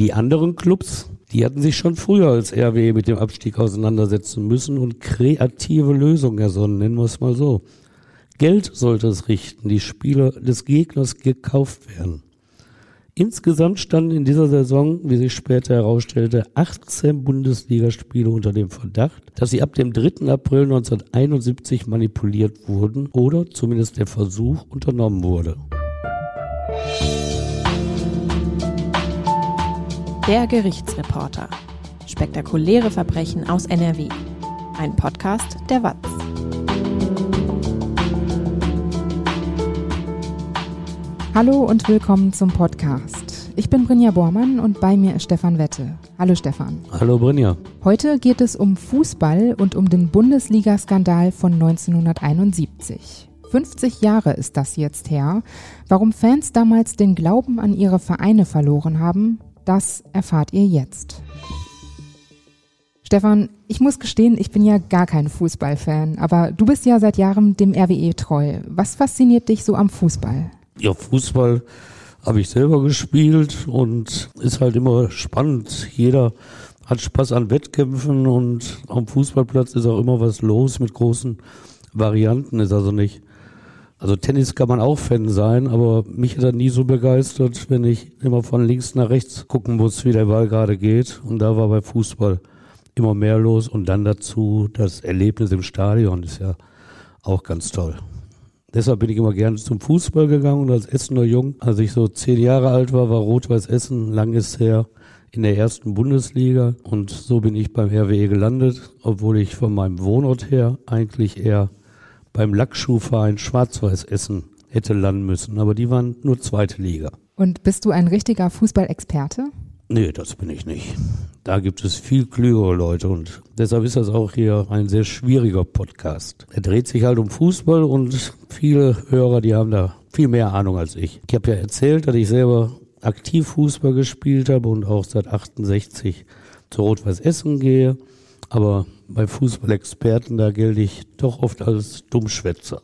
Die anderen Clubs, die hatten sich schon früher als RWE mit dem Abstieg auseinandersetzen müssen und kreative Lösungen ersonnen, nennen wir es mal so. Geld sollte es richten, die Spieler des Gegners gekauft werden. Insgesamt standen in dieser Saison, wie sich später herausstellte, 18 Bundesligaspiele unter dem Verdacht, dass sie ab dem 3. April 1971 manipuliert wurden oder zumindest der Versuch unternommen wurde. Der Gerichtsreporter. Spektakuläre Verbrechen aus NRW. Ein Podcast der WAZ. Hallo und willkommen zum Podcast. Ich bin Brinja Bormann und bei mir ist Stefan Wette. Hallo Stefan. Hallo Brinja. Heute geht es um Fußball und um den Bundesliga-Skandal von 1971. 50 Jahre ist das jetzt her. Warum Fans damals den Glauben an ihre Vereine verloren haben, das erfahrt ihr jetzt. Stefan, ich muss gestehen, ich bin ja gar kein Fußballfan, aber du bist ja seit Jahren dem RWE treu. Was fasziniert dich so am Fußball? Ja, Fußball habe ich selber gespielt und ist halt immer spannend. Jeder hat Spaß an Wettkämpfen und am Fußballplatz ist auch immer was los mit großen Varianten. Ist also nicht. Also Tennis kann man auch Fan sein, aber mich hat er nie so begeistert, wenn ich immer von links nach rechts gucken muss, wie der Ball gerade geht. Und da war bei Fußball immer mehr los und dann dazu das Erlebnis im Stadion ist ja auch ganz toll. Deshalb bin ich immer gerne zum Fußball gegangen und als Essener Jung, als ich so zehn Jahre alt war, war Rot-Weiß Essen lang ist her in der ersten Bundesliga und so bin ich beim RWE gelandet, obwohl ich von meinem Wohnort her eigentlich eher beim Lackschuhverein Schwarz-Weiß Essen hätte landen müssen, aber die waren nur zweite Liga. Und bist du ein richtiger Fußballexperte? Nee, das bin ich nicht. Da gibt es viel klügere Leute und deshalb ist das auch hier ein sehr schwieriger Podcast. Er dreht sich halt um Fußball und viele Hörer, die haben da viel mehr Ahnung als ich. Ich habe ja erzählt, dass ich selber aktiv Fußball gespielt habe und auch seit 68 zu Rot-Weiß Essen gehe. Aber bei Fußballexperten, da gelte ich doch oft als Dummschwätzer.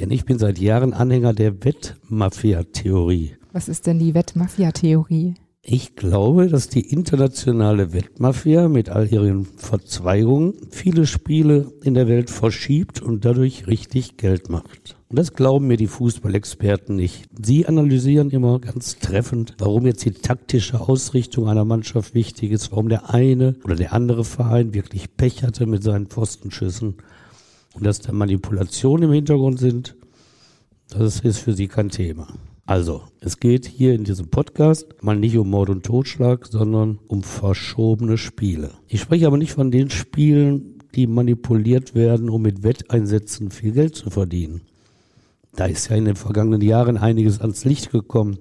Denn ich bin seit Jahren Anhänger der Wettmafia-Theorie. Was ist denn die Wettmafia-Theorie? Ich glaube, dass die internationale Wettmafia mit all ihren Verzweigungen viele Spiele in der Welt verschiebt und dadurch richtig Geld macht. Und das glauben mir die Fußballexperten nicht. Sie analysieren immer ganz treffend, warum jetzt die taktische Ausrichtung einer Mannschaft wichtig ist, warum der eine oder der andere Verein wirklich Pech hatte mit seinen Pfostenschüssen und dass da Manipulationen im Hintergrund sind. Das ist für sie kein Thema. Also, es geht hier in diesem Podcast mal nicht um Mord und Totschlag, sondern um verschobene Spiele. Ich spreche aber nicht von den Spielen, die manipuliert werden, um mit Wetteinsätzen viel Geld zu verdienen. Da ist ja in den vergangenen Jahren einiges ans Licht gekommen.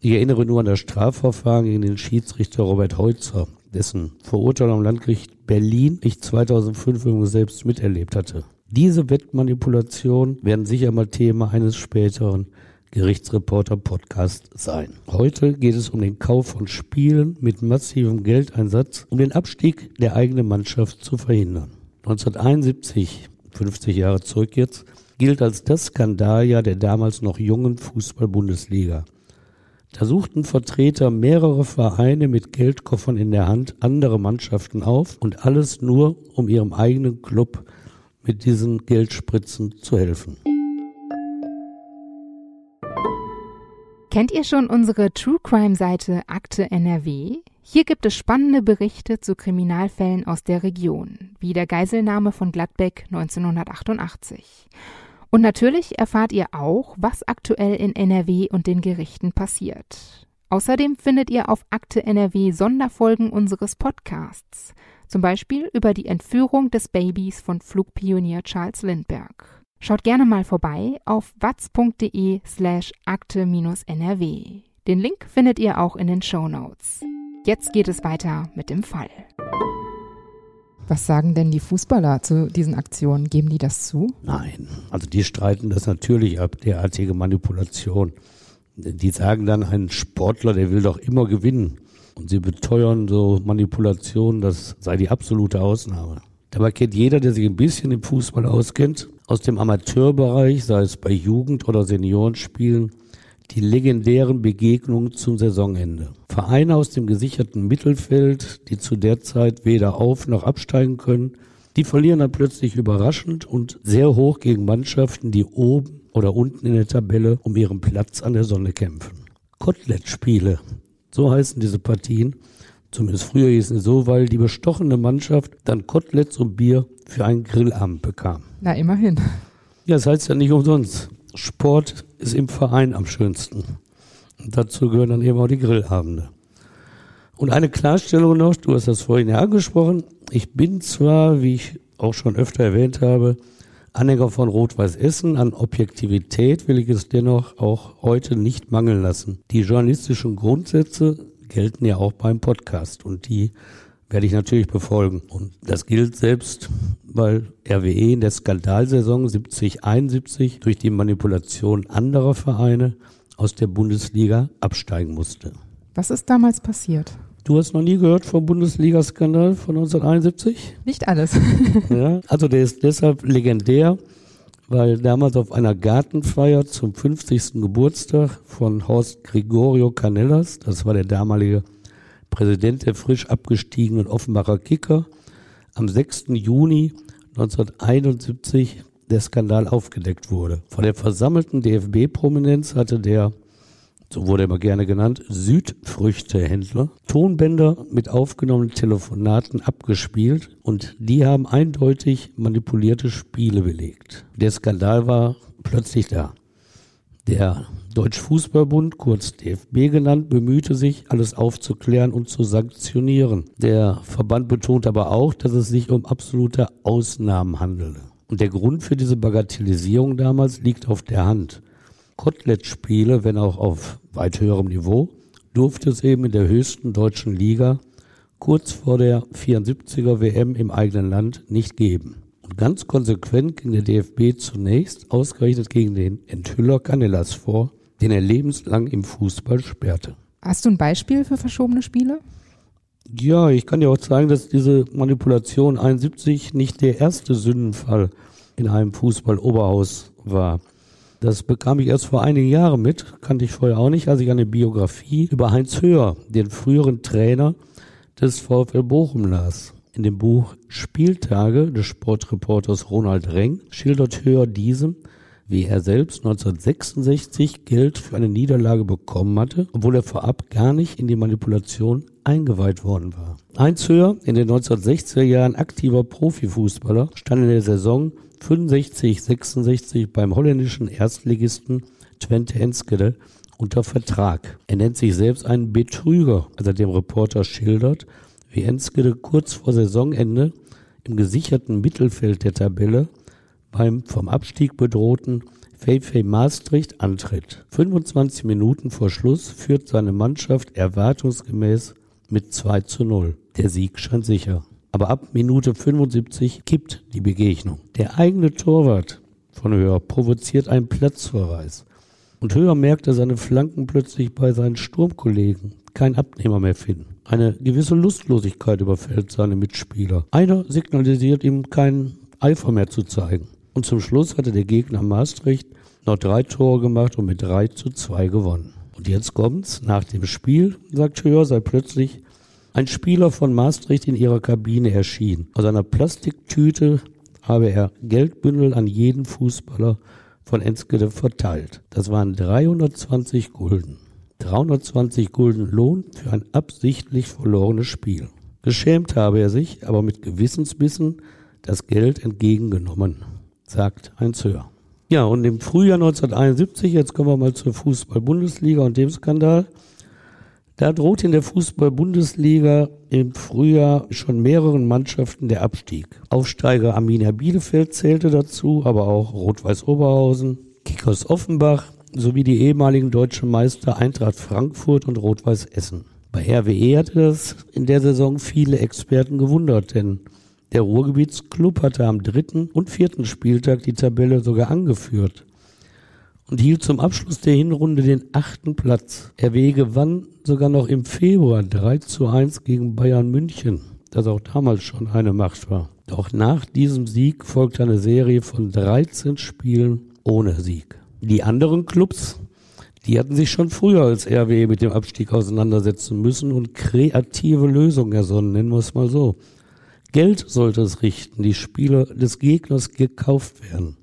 Ich erinnere nur an das Strafverfahren gegen den Schiedsrichter Robert Heutzer, dessen Verurteilung am Landgericht Berlin ich 2005 übrigens selbst miterlebt hatte. Diese Wettmanipulationen werden sicher mal Thema eines späteren Gerichtsreporter Podcast sein. Heute geht es um den Kauf von Spielen mit massivem Geldeinsatz, um den Abstieg der eigenen Mannschaft zu verhindern. 1971, 50 Jahre zurück jetzt, gilt als das Skandaljahr der damals noch jungen Fußball-Bundesliga. Da suchten Vertreter mehrerer Vereine mit Geldkoffern in der Hand andere Mannschaften auf und alles nur, um ihrem eigenen Club mit diesen Geldspritzen zu helfen. Kennt ihr schon unsere True Crime Seite Akte NRW? Hier gibt es spannende Berichte zu Kriminalfällen aus der Region, wie der Geiselnahme von Gladbeck 1988. Und natürlich erfahrt ihr auch, was aktuell in NRW und den Gerichten passiert. Außerdem findet ihr auf Akte NRW Sonderfolgen unseres Podcasts, zum Beispiel über die Entführung des Babys von Flugpionier Charles Lindbergh. Schaut gerne mal vorbei auf watz.de slash akte-nrw. Den Link findet ihr auch in den Show Notes. Jetzt geht es weiter mit dem Fall. Was sagen denn die Fußballer zu diesen Aktionen? Geben die das zu? Nein, also die streiten das natürlich ab, derartige Manipulation. Die sagen dann, ein Sportler, der will doch immer gewinnen. Und sie beteuern so Manipulationen, das sei die absolute Ausnahme. Dabei kennt jeder, der sich ein bisschen im Fußball auskennt, aus dem Amateurbereich, sei es bei Jugend- oder Seniorenspielen, die legendären Begegnungen zum Saisonende. Vereine aus dem gesicherten Mittelfeld, die zu der Zeit weder auf noch absteigen können, die verlieren dann plötzlich überraschend und sehr hoch gegen Mannschaften, die oben oder unten in der Tabelle um ihren Platz an der Sonne kämpfen. Kotelettspiele, so heißen diese Partien, zumindest früher hießen sie so, weil die bestochene Mannschaft dann Koteletts und Bier für einen Grillabend bekam. Na, immerhin. Ja, das heißt ja nicht umsonst. Sport ist im Verein am schönsten. Und dazu gehören dann eben auch die Grillabende. Und eine Klarstellung noch, du hast das vorhin ja angesprochen. Ich bin zwar, wie ich auch schon öfter erwähnt habe, Anhänger von Rot-Weiß Essen. An Objektivität will ich es dennoch auch heute nicht mangeln lassen. Die journalistischen Grundsätze gelten ja auch beim Podcast und die werde ich natürlich befolgen. Und das gilt selbst, weil RWE in der Skandalsaison 70-71 durch die Manipulation anderer Vereine aus der Bundesliga absteigen musste. Was ist damals passiert? Du hast noch nie gehört vom Bundesliga-Skandal von 1971? Nicht alles. ja, also der ist deshalb legendär, weil damals auf einer Gartenfeier zum 50. Geburtstag von Horst Gregorio Canellas, das war der damalige Präsident der frisch abgestiegenen Offenbacher Kicker, am 6. Juni 1971 der Skandal aufgedeckt wurde. Von der versammelten DFB-Prominenz hatte der so wurde er immer gerne genannt, Südfrüchtehändler, Tonbänder mit aufgenommenen Telefonaten abgespielt und die haben eindeutig manipulierte Spiele belegt. Der Skandal war plötzlich da. Der Deutsch Fußballbund, kurz DFB genannt, bemühte sich, alles aufzuklären und zu sanktionieren. Der Verband betont aber auch, dass es sich um absolute Ausnahmen handele. Und der Grund für diese Bagatellisierung damals liegt auf der Hand. Kotelettspiele, wenn auch auf weit höherem Niveau, durfte es eben in der höchsten deutschen Liga kurz vor der 74er WM im eigenen Land nicht geben. Und ganz konsequent ging der DFB zunächst ausgerechnet gegen den Enthüller Canellas vor, den er lebenslang im Fußball sperrte. Hast du ein Beispiel für verschobene Spiele? Ja, ich kann dir auch zeigen, dass diese Manipulation 71 nicht der erste Sündenfall in einem Fußball-Oberhaus war. Das bekam ich erst vor einigen Jahren mit, kannte ich vorher auch nicht, als ich eine Biografie über Heinz Höher, den früheren Trainer des VfL Bochum las. In dem Buch Spieltage des Sportreporters Ronald Reng schildert Höher diesem, wie er selbst 1966 Geld für eine Niederlage bekommen hatte, obwohl er vorab gar nicht in die Manipulation eingeweiht worden war. Heinz Höher, in den 1960er Jahren aktiver Profifußballer, stand in der Saison 65, 66 beim holländischen Erstligisten Twente Enschede unter Vertrag. Er nennt sich selbst einen Betrüger, als er dem Reporter schildert, wie Enschede kurz vor Saisonende im gesicherten Mittelfeld der Tabelle beim vom Abstieg bedrohten Feifei Maastricht antritt. 25 Minuten vor Schluss führt seine Mannschaft erwartungsgemäß mit 2 zu 0. Der Sieg scheint sicher. Aber ab Minute 75 kippt die Begegnung. Der eigene Torwart von Höher provoziert einen Platzverweis. Und Höher merkt, dass seine Flanken plötzlich bei seinen Sturmkollegen keinen Abnehmer mehr finden. Eine gewisse Lustlosigkeit überfällt seine Mitspieler. Einer signalisiert ihm keinen Eifer mehr zu zeigen. Und zum Schluss hatte der Gegner Maastricht noch drei Tore gemacht und mit drei zu zwei gewonnen. Und jetzt kommt's. Nach dem Spiel, sagt Höher, sei plötzlich ein Spieler von Maastricht in ihrer Kabine erschien. Aus einer Plastiktüte habe er Geldbündel an jeden Fußballer von Enskede verteilt. Das waren 320 Gulden. 320 Gulden Lohn für ein absichtlich verlorenes Spiel. Geschämt habe er sich, aber mit Gewissensbissen das Geld entgegengenommen, sagt ein Höher. Ja, und im Frühjahr 1971, jetzt kommen wir mal zur Fußball-Bundesliga und dem Skandal, da droht in der Fußball-Bundesliga im Frühjahr schon mehreren Mannschaften der Abstieg. Aufsteiger Arminia Bielefeld zählte dazu, aber auch Rot-Weiß Oberhausen, Kickers Offenbach sowie die ehemaligen deutschen Meister Eintracht Frankfurt und Rot-Weiß Essen. Bei RWE hatte das in der Saison viele Experten gewundert, denn der Ruhrgebietsklub hatte am dritten und vierten Spieltag die Tabelle sogar angeführt und hielt zum Abschluss der Hinrunde den achten Platz. RW gewann sogar noch im Februar 3 zu 1 gegen Bayern München, das auch damals schon eine Macht war. Doch nach diesem Sieg folgte eine Serie von 13 Spielen ohne Sieg. Die anderen Clubs, Die hatten sich schon früher als RWE mit dem Abstieg auseinandersetzen müssen und kreative Lösungen ersonnen, nennen wir es mal so. Geld sollte es richten, die Spieler des Gegners gekauft werden.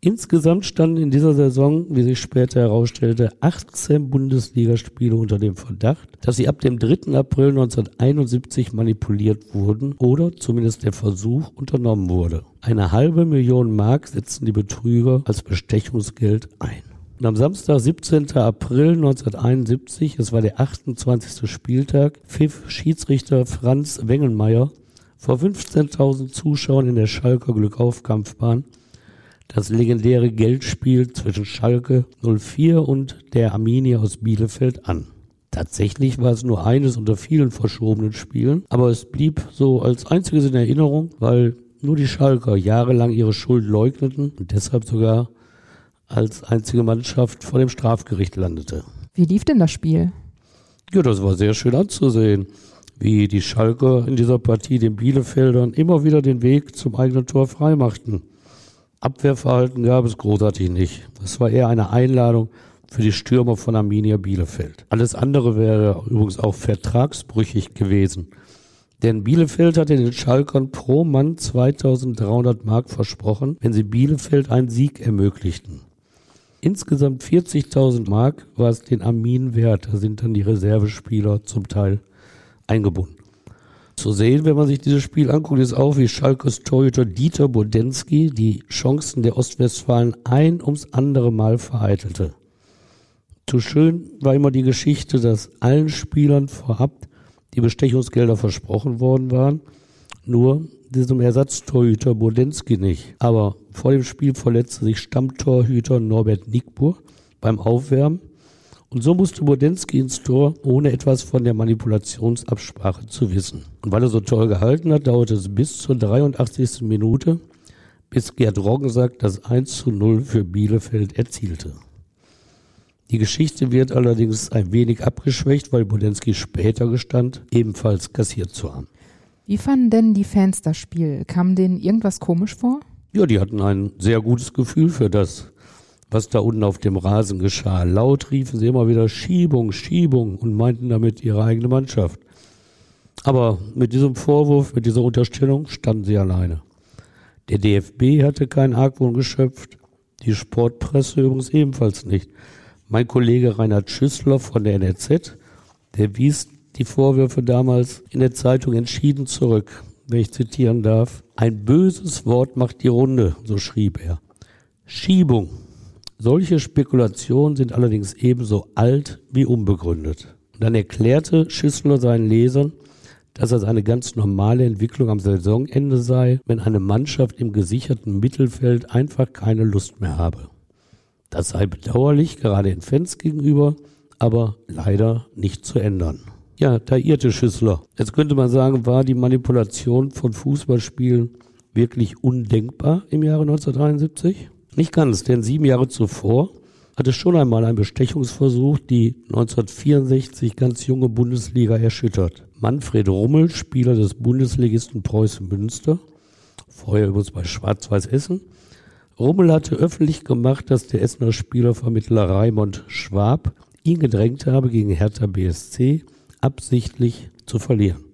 Insgesamt standen in dieser Saison, wie sich später herausstellte, 18 Bundesligaspiele unter dem Verdacht, dass sie ab dem 3. April 1971 manipuliert wurden oder zumindest der Versuch unternommen wurde. Eine halbe Million Mark setzten die Betrüger als Bestechungsgeld ein. Und am Samstag, 17. April 1971, es war der 28. Spieltag, pfiff Schiedsrichter Franz Wengelmeier vor 15.000 Zuschauern in der Schalker Glückaufkampfbahn das legendäre Geldspiel zwischen Schalke 04 und der Arminia aus Bielefeld an. Tatsächlich war es nur eines unter vielen verschobenen Spielen, aber es blieb so als einziges in Erinnerung, weil nur die Schalker jahrelang ihre Schuld leugneten und deshalb sogar als einzige Mannschaft vor dem Strafgericht landete. Wie lief denn das Spiel? Ja, das war sehr schön anzusehen, wie die Schalker in dieser Partie den Bielefeldern immer wieder den Weg zum eigenen Tor freimachten. Abwehrverhalten gab es großartig nicht. Das war eher eine Einladung für die Stürmer von Arminia Bielefeld. Alles andere wäre übrigens auch vertragsbrüchig gewesen. Denn Bielefeld hatte den Schalkern pro Mann 2300 Mark versprochen, wenn sie Bielefeld einen Sieg ermöglichten. Insgesamt 40.000 Mark war es den Arminen wert. Da sind dann die Reservespieler zum Teil eingebunden. Zu sehen, wenn man sich dieses Spiel anguckt, ist auch, wie Schalkes Torhüter Dieter Bodensky die Chancen der Ostwestfalen ein ums andere Mal vereitelte. Zu schön war immer die Geschichte, dass allen Spielern vorab die Bestechungsgelder versprochen worden waren, nur diesem Ersatztorhüter Bodensky nicht. Aber vor dem Spiel verletzte sich Stammtorhüter Norbert Nickbur beim Aufwärmen und so musste Bodensky ins Tor, ohne etwas von der Manipulationsabsprache zu wissen. Und weil er so toll gehalten hat, dauerte es bis zur 83. Minute, bis Gerd Roggensack das 1 zu 0 für Bielefeld erzielte. Die Geschichte wird allerdings ein wenig abgeschwächt, weil Bodensky später gestand, ebenfalls kassiert zu haben. Wie fanden denn die Fans das Spiel? Kam denen irgendwas komisch vor? Ja, die hatten ein sehr gutes Gefühl für das, was da unten auf dem Rasen geschah. Laut riefen sie immer wieder Schiebung, Schiebung und meinten damit ihre eigene Mannschaft. Aber mit diesem Vorwurf, mit dieser Unterstellung standen sie alleine. Der DFB hatte keinen Argwohn geschöpft, die Sportpresse übrigens ebenfalls nicht. Mein Kollege Reinhard Schüssler von der NRZ, der wies die Vorwürfe damals in der Zeitung entschieden zurück, wenn ich zitieren darf. Ein böses Wort macht die Runde, so schrieb er. Schiebung, solche Spekulationen sind allerdings ebenso alt wie unbegründet. dann erklärte Schüssler seinen Lesern, dass das eine ganz normale Entwicklung am Saisonende sei, wenn eine Mannschaft im gesicherten Mittelfeld einfach keine Lust mehr habe. Das sei bedauerlich, gerade den Fans gegenüber, aber leider nicht zu ändern. Ja, da irrte Schüssler. Jetzt könnte man sagen, war die Manipulation von Fußballspielen wirklich undenkbar im Jahre 1973? Nicht ganz, denn sieben Jahre zuvor hatte schon einmal ein Bestechungsversuch die 1964 ganz junge Bundesliga erschüttert. Manfred Rummel, Spieler des Bundesligisten Preußen Münster, vorher übrigens bei Schwarz-Weiß Essen. Rummel hatte öffentlich gemacht, dass der Essener Spielervermittler Raimund Schwab ihn gedrängt habe, gegen Hertha BSC absichtlich zu verlieren.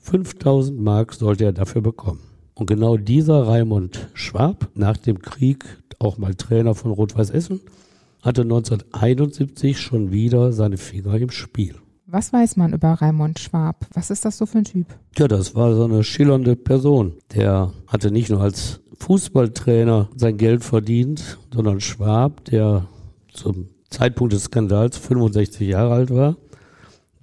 5000 Mark sollte er dafür bekommen. Und genau dieser Raimund Schwab, nach dem Krieg auch mal Trainer von Rot-Weiß Essen, hatte 1971 schon wieder seine Finger im Spiel. Was weiß man über Raimund Schwab? Was ist das so für ein Typ? Ja, das war so eine schillernde Person. Der hatte nicht nur als Fußballtrainer sein Geld verdient, sondern Schwab, der zum Zeitpunkt des Skandals 65 Jahre alt war,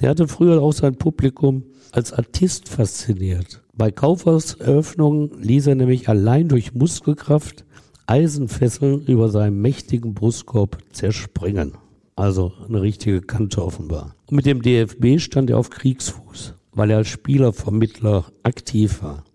der hatte früher auch sein Publikum als Artist fasziniert. Bei Kaufhauseröffnungen ließ er nämlich allein durch Muskelkraft Eisenfesseln über seinem mächtigen Brustkorb zerspringen. Also eine richtige Kante offenbar. Und mit dem DFB stand er auf Kriegsfuß, weil er als Spielervermittler aktiv war.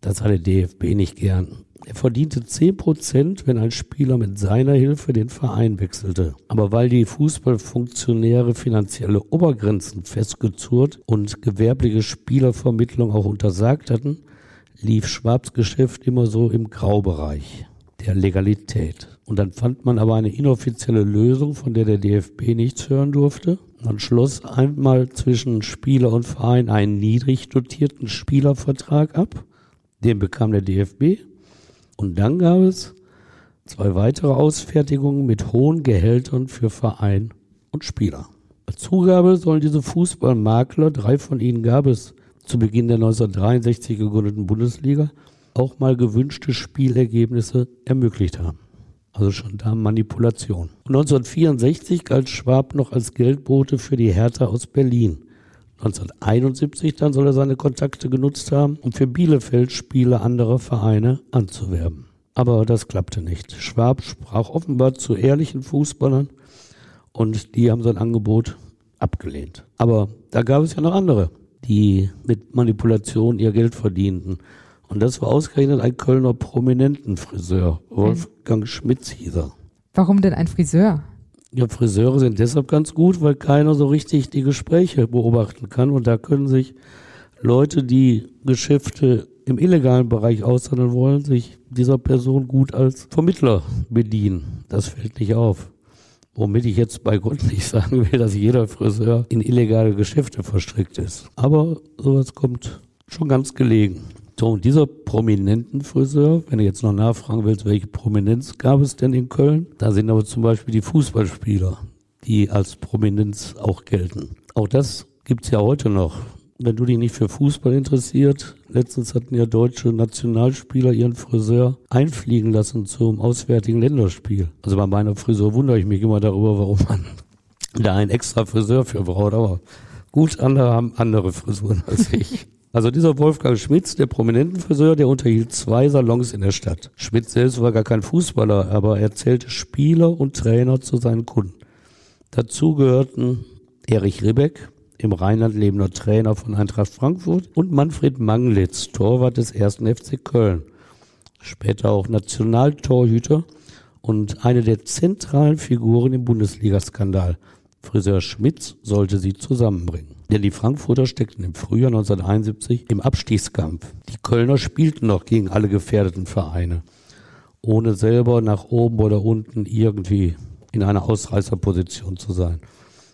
Das hatte DFB nicht gern. Er verdiente 10 Prozent, wenn ein Spieler mit seiner Hilfe den Verein wechselte. Aber weil die Fußballfunktionäre finanzielle Obergrenzen festgezurrt und gewerbliche Spielervermittlung auch untersagt hatten, lief Schwabs Geschäft immer so im Graubereich der Legalität. Und dann fand man aber eine inoffizielle Lösung, von der der DFB nichts hören durfte. Man schloss einmal zwischen Spieler und Verein einen niedrig dotierten Spielervertrag ab. Den bekam der DFB. Und dann gab es zwei weitere Ausfertigungen mit hohen Gehältern für Verein und Spieler. Als Zugabe sollen diese Fußballmakler, drei von ihnen gab es zu Beginn der 1963 gegründeten Bundesliga, auch mal gewünschte Spielergebnisse ermöglicht haben. Also schon da Manipulation. 1964 galt Schwab noch als Geldbote für die Hertha aus Berlin. 1971 dann soll er seine Kontakte genutzt haben, um für Bielefeld Spiele anderer Vereine anzuwerben. Aber das klappte nicht. Schwab sprach offenbar zu ehrlichen Fußballern und die haben sein Angebot abgelehnt. Aber da gab es ja noch andere, die mit Manipulation ihr Geld verdienten. Und das war ausgerechnet ein Kölner Prominentenfriseur, Wolfgang Schmitz hieß er. Warum denn ein Friseur? Ja, Friseure sind deshalb ganz gut, weil keiner so richtig die Gespräche beobachten kann. Und da können sich Leute, die Geschäfte im illegalen Bereich aushandeln wollen, sich dieser Person gut als Vermittler bedienen. Das fällt nicht auf. Womit ich jetzt bei Gott nicht sagen will, dass jeder Friseur in illegale Geschäfte verstrickt ist. Aber sowas kommt schon ganz gelegen. Und dieser prominenten Friseur, wenn du jetzt noch nachfragen willst, welche Prominenz gab es denn in Köln? Da sind aber zum Beispiel die Fußballspieler, die als Prominenz auch gelten. Auch das gibt's ja heute noch wenn du dich nicht für Fußball interessiert, letztens hatten ja deutsche Nationalspieler ihren Friseur einfliegen lassen zum auswärtigen Länderspiel. Also bei meiner Frisur wundere ich mich immer darüber, warum man da einen extra Friseur für braucht. Aber gut, andere haben andere Frisuren als ich. Also dieser Wolfgang Schmitz, der prominenten Friseur, der unterhielt zwei Salons in der Stadt. Schmitz selbst war gar kein Fußballer, aber er zählte Spieler und Trainer zu seinen Kunden. Dazu gehörten Erich Ribbeck, im Rheinland lebender Trainer von Eintracht Frankfurt und Manfred Manglitz, Torwart des ersten FC Köln. Später auch Nationaltorhüter und eine der zentralen Figuren im Bundesligaskandal. Friseur Schmitz sollte sie zusammenbringen. Denn die Frankfurter steckten im Frühjahr 1971 im Abstiegskampf. Die Kölner spielten noch gegen alle gefährdeten Vereine, ohne selber nach oben oder unten irgendwie in einer Ausreißerposition zu sein.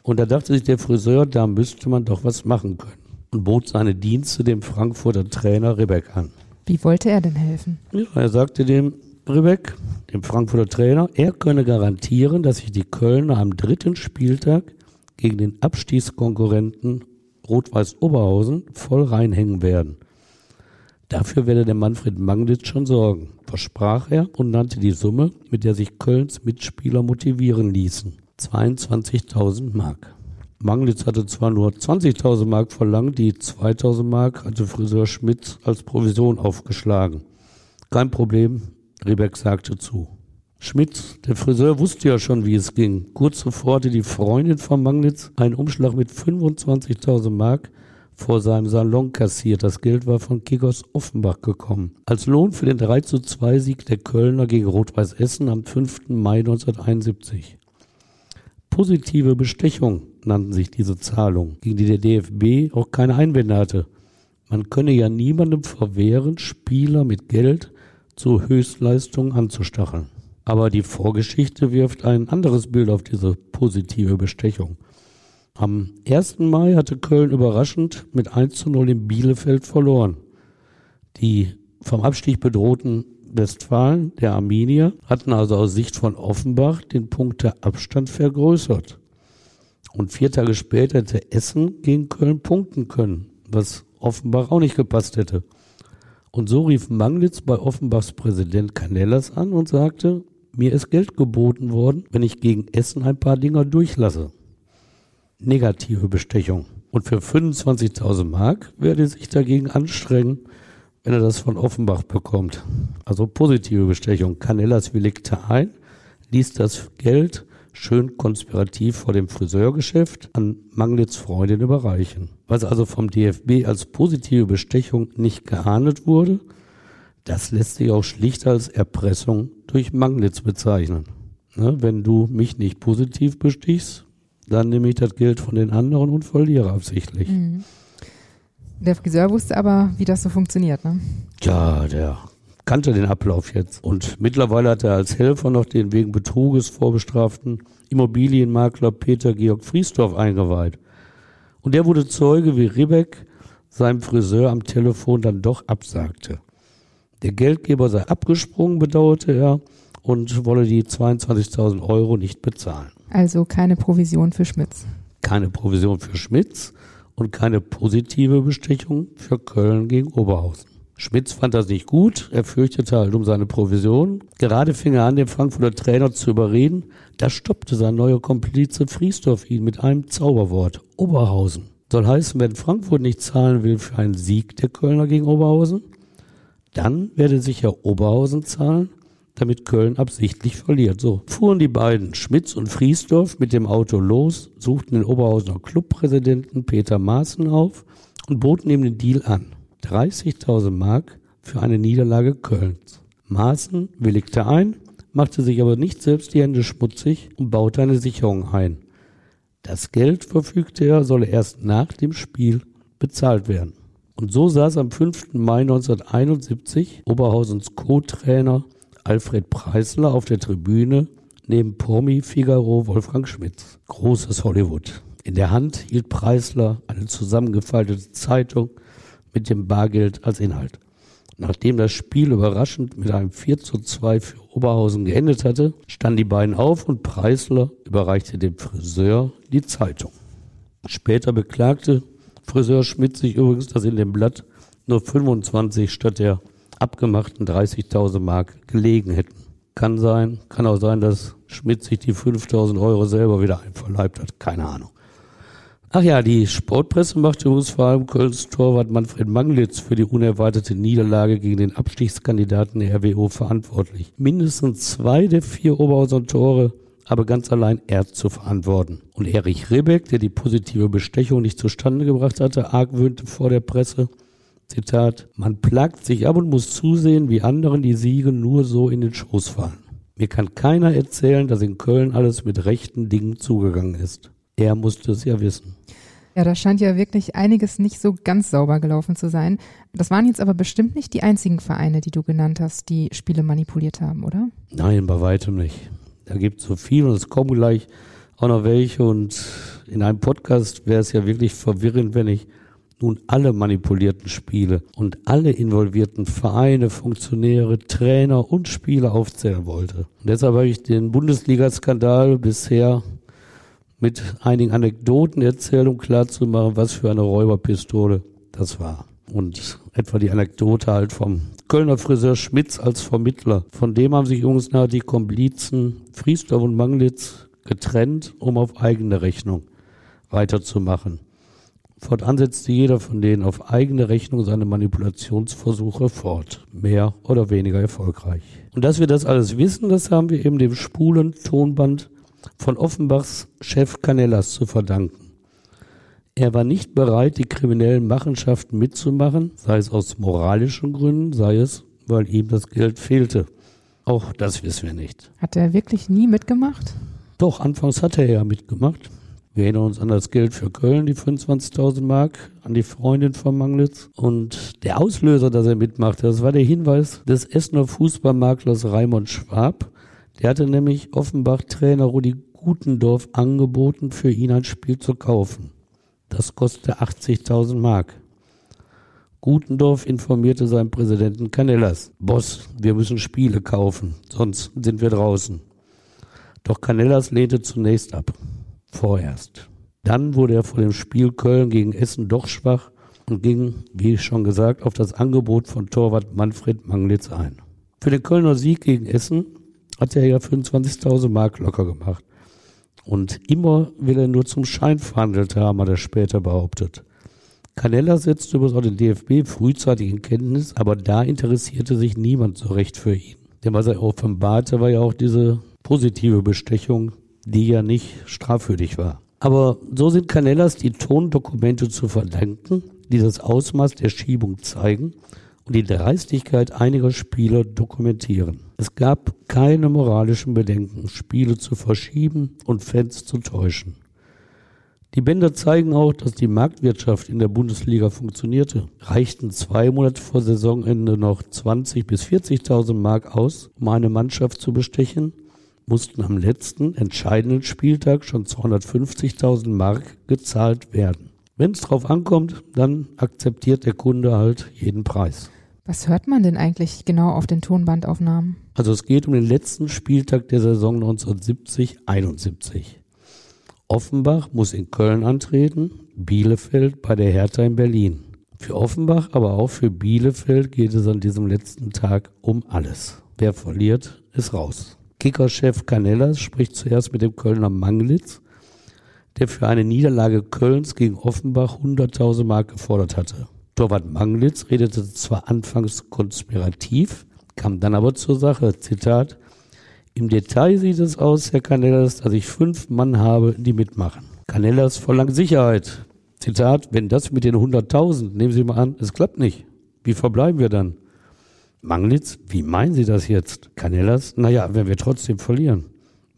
Und da dachte sich der Friseur, da müsste man doch was machen können. Und bot seine Dienste dem Frankfurter Trainer Ribbeck an. Wie wollte er denn helfen? Ja, er sagte dem Ribbeck, dem Frankfurter Trainer, er könne garantieren, dass sich die Kölner am dritten Spieltag gegen den Abstiegskonkurrenten Rot-Weiß Oberhausen voll reinhängen werden. Dafür werde der Manfred Manglitz schon sorgen, versprach er und nannte die Summe, mit der sich Kölns Mitspieler motivieren ließen. 22.000 Mark. Manglitz hatte zwar nur 20.000 Mark verlangt, die 2.000 Mark hatte Friseur Schmidt als Provision aufgeschlagen. Kein Problem, Riebeck sagte zu. Schmidt, der Friseur, wusste ja schon, wie es ging. Kurz zuvor hatte die Freundin von Manglitz einen Umschlag mit 25.000 Mark vor seinem Salon kassiert. Das Geld war von Kickers Offenbach gekommen. Als Lohn für den 3 zu 2 Sieg der Kölner gegen Rot-Weiß Essen am 5. Mai 1971 positive Bestechung nannten sich diese Zahlungen, gegen die der DFB auch keine Einwände hatte. Man könne ja niemandem verwehren, Spieler mit Geld zu Höchstleistungen anzustacheln. Aber die Vorgeschichte wirft ein anderes Bild auf diese positive Bestechung. Am 1. Mai hatte Köln überraschend mit 1 zu 0 in Bielefeld verloren. Die vom Abstieg bedrohten Westfalen, der Arminier, hatten also aus Sicht von Offenbach den Punkteabstand vergrößert. Und vier Tage später hätte Essen gegen Köln punkten können, was Offenbach auch nicht gepasst hätte. Und so rief Manglitz bei Offenbachs Präsident Canellas an und sagte, mir ist Geld geboten worden, wenn ich gegen Essen ein paar Dinger durchlasse. Negative Bestechung. Und für 25.000 Mark werde ich sich dagegen anstrengen, wenn er das von Offenbach bekommt. Also positive Bestechung. Canellas willigte ein, ließ das Geld schön konspirativ vor dem Friseurgeschäft an Manglitz Freundin überreichen. Was also vom DFB als positive Bestechung nicht geahndet wurde, das lässt sich auch schlicht als Erpressung durch Manglitz bezeichnen. Ne, wenn du mich nicht positiv bestichst, dann nehme ich das Geld von den anderen und verliere absichtlich. Mhm. Der Friseur wusste aber, wie das so funktioniert, ne? Ja, der kannte den Ablauf jetzt. Und mittlerweile hat er als Helfer noch den wegen Betruges vorbestraften Immobilienmakler Peter Georg Friesdorf eingeweiht. Und der wurde Zeuge, wie Ribbeck seinem Friseur am Telefon dann doch absagte. Der Geldgeber sei abgesprungen, bedauerte er, und wolle die 22.000 Euro nicht bezahlen. Also keine Provision für Schmitz. Keine Provision für Schmitz und keine positive Bestechung für Köln gegen Oberhausen. Schmitz fand das nicht gut, er fürchtete halt um seine Provision. Gerade fing er an, den Frankfurter Trainer zu überreden. Da stoppte sein neuer Komplize Friesdorf ihn mit einem Zauberwort. Oberhausen. Soll heißen, wenn Frankfurt nicht zahlen will für einen Sieg der Kölner gegen Oberhausen, dann werde sicher Oberhausen zahlen damit Köln absichtlich verliert. So fuhren die beiden Schmitz und Friesdorf mit dem Auto los, suchten den Oberhausener Clubpräsidenten Peter Maaßen auf und boten ihm den Deal an. 30.000 Mark für eine Niederlage Kölns. Maaßen willigte ein, machte sich aber nicht selbst die Hände schmutzig und baute eine Sicherung ein. Das Geld, verfügte er, solle erst nach dem Spiel bezahlt werden. Und so saß am 5. Mai 1971 Oberhausens Co-Trainer Alfred Preisler auf der Tribüne neben Promi Figaro Wolfgang Schmitz. Großes Hollywood. In der Hand hielt Preisler eine zusammengefaltete Zeitung mit dem Bargeld als Inhalt. Nachdem das Spiel überraschend mit einem 4 zu 2 für Oberhausen geendet hatte, standen die beiden auf und Preisler überreichte dem Friseur die Zeitung. Später beklagte Friseur Schmidt sich übrigens, dass in dem Blatt nur 25 statt der abgemachten 30.000 Mark gelegen hätten. Kann sein, kann auch sein, dass Schmidt sich die 5.000 Euro selber wieder einverleibt hat. Keine Ahnung. Ach ja, die Sportpresse macht übrigens vor allem Kölns Torwart Manfred Manglitz für die unerwartete Niederlage gegen den Abstiegskandidaten der RWO verantwortlich. Mindestens zwei der vier Oberhauser Tore aber ganz allein er zu verantworten. Und Erich Ribbeck, der die positive Bestechung nicht zustande gebracht hatte, argwöhnte vor der Presse, Zitat, man plagt sich ab und muss zusehen, wie anderen die Siege nur so in den Schoß fallen. Mir kann keiner erzählen, dass in Köln alles mit rechten Dingen zugegangen ist. Er musste es ja wissen. Ja, da scheint ja wirklich einiges nicht so ganz sauber gelaufen zu sein. Das waren jetzt aber bestimmt nicht die einzigen Vereine, die du genannt hast, die Spiele manipuliert haben, oder? Nein, bei weitem nicht. Da gibt es so viel und es kommen gleich auch noch welche und in einem Podcast wäre es ja wirklich verwirrend, wenn ich nun alle manipulierten Spiele und alle involvierten Vereine, Funktionäre, Trainer und Spieler aufzählen wollte. Und deshalb habe ich den Bundesliga-Skandal bisher mit einigen Anekdoten erzählt, um klarzumachen, was für eine Räuberpistole das war. Und etwa die Anekdote halt vom Kölner Friseur Schmitz als Vermittler. Von dem haben sich übrigens nachher die Komplizen Friesdorf und Manglitz getrennt, um auf eigene Rechnung weiterzumachen. Fortan setzte jeder von denen auf eigene Rechnung seine Manipulationsversuche fort, mehr oder weniger erfolgreich. Und dass wir das alles wissen, das haben wir eben dem spulen Tonband von Offenbachs Chef Canellas zu verdanken. Er war nicht bereit, die kriminellen Machenschaften mitzumachen, sei es aus moralischen Gründen, sei es, weil ihm das Geld fehlte. Auch das wissen wir nicht. Hat er wirklich nie mitgemacht? Doch, anfangs hat er ja mitgemacht. Wir erinnern uns an das Geld für Köln, die 25.000 Mark, an die Freundin von Manglitz. Und der Auslöser, dass er mitmachte, das war der Hinweis des Essener Fußballmaklers Raimund Schwab. Der hatte nämlich Offenbach-Trainer Rudi Gutendorf angeboten, für ihn ein Spiel zu kaufen. Das kostete 80.000 Mark. Gutendorf informierte seinen Präsidenten Canellas. Boss, wir müssen Spiele kaufen, sonst sind wir draußen. Doch Canellas lehnte zunächst ab vorerst. Dann wurde er vor dem Spiel Köln gegen Essen doch schwach und ging, wie schon gesagt, auf das Angebot von Torwart Manfred Manglitz ein. Für den Kölner Sieg gegen Essen hat er ja 25.000 Mark locker gemacht. Und immer will er nur zum Schein verhandelt haben, hat er später behauptet. Canella setzte auch den DFB frühzeitig in Kenntnis, aber da interessierte sich niemand so recht für ihn. Denn was er offenbarte, war ja auch diese positive Bestechung die ja nicht strafwürdig war. Aber so sind Canellas die Tondokumente zu verdanken, die das Ausmaß der Schiebung zeigen und die Dreistigkeit einiger Spieler dokumentieren. Es gab keine moralischen Bedenken, Spiele zu verschieben und Fans zu täuschen. Die Bänder zeigen auch, dass die Marktwirtschaft in der Bundesliga funktionierte. Reichten zwei Monate vor Saisonende noch 20.000 bis 40.000 Mark aus, um eine Mannschaft zu bestechen, mussten am letzten entscheidenden Spieltag schon 250.000 Mark gezahlt werden. Wenn es drauf ankommt, dann akzeptiert der Kunde halt jeden Preis. Was hört man denn eigentlich genau auf den Tonbandaufnahmen? Also es geht um den letzten Spieltag der Saison 1970-71. Offenbach muss in Köln antreten, Bielefeld bei der Hertha in Berlin. Für Offenbach, aber auch für Bielefeld geht es an diesem letzten Tag um alles. Wer verliert, ist raus. Kickerchef Canellas spricht zuerst mit dem Kölner Manglitz, der für eine Niederlage Kölns gegen Offenbach 100.000 Mark gefordert hatte. Torwart Manglitz redete zwar anfangs konspirativ, kam dann aber zur Sache. Zitat, im Detail sieht es aus, Herr Canellas, dass ich fünf Mann habe, die mitmachen. Canellas verlangt Sicherheit. Zitat, wenn das mit den 100.000, nehmen Sie mal an, es klappt nicht. Wie verbleiben wir dann? Manglitz, wie meinen Sie das jetzt? Canellas, naja, wenn wir trotzdem verlieren.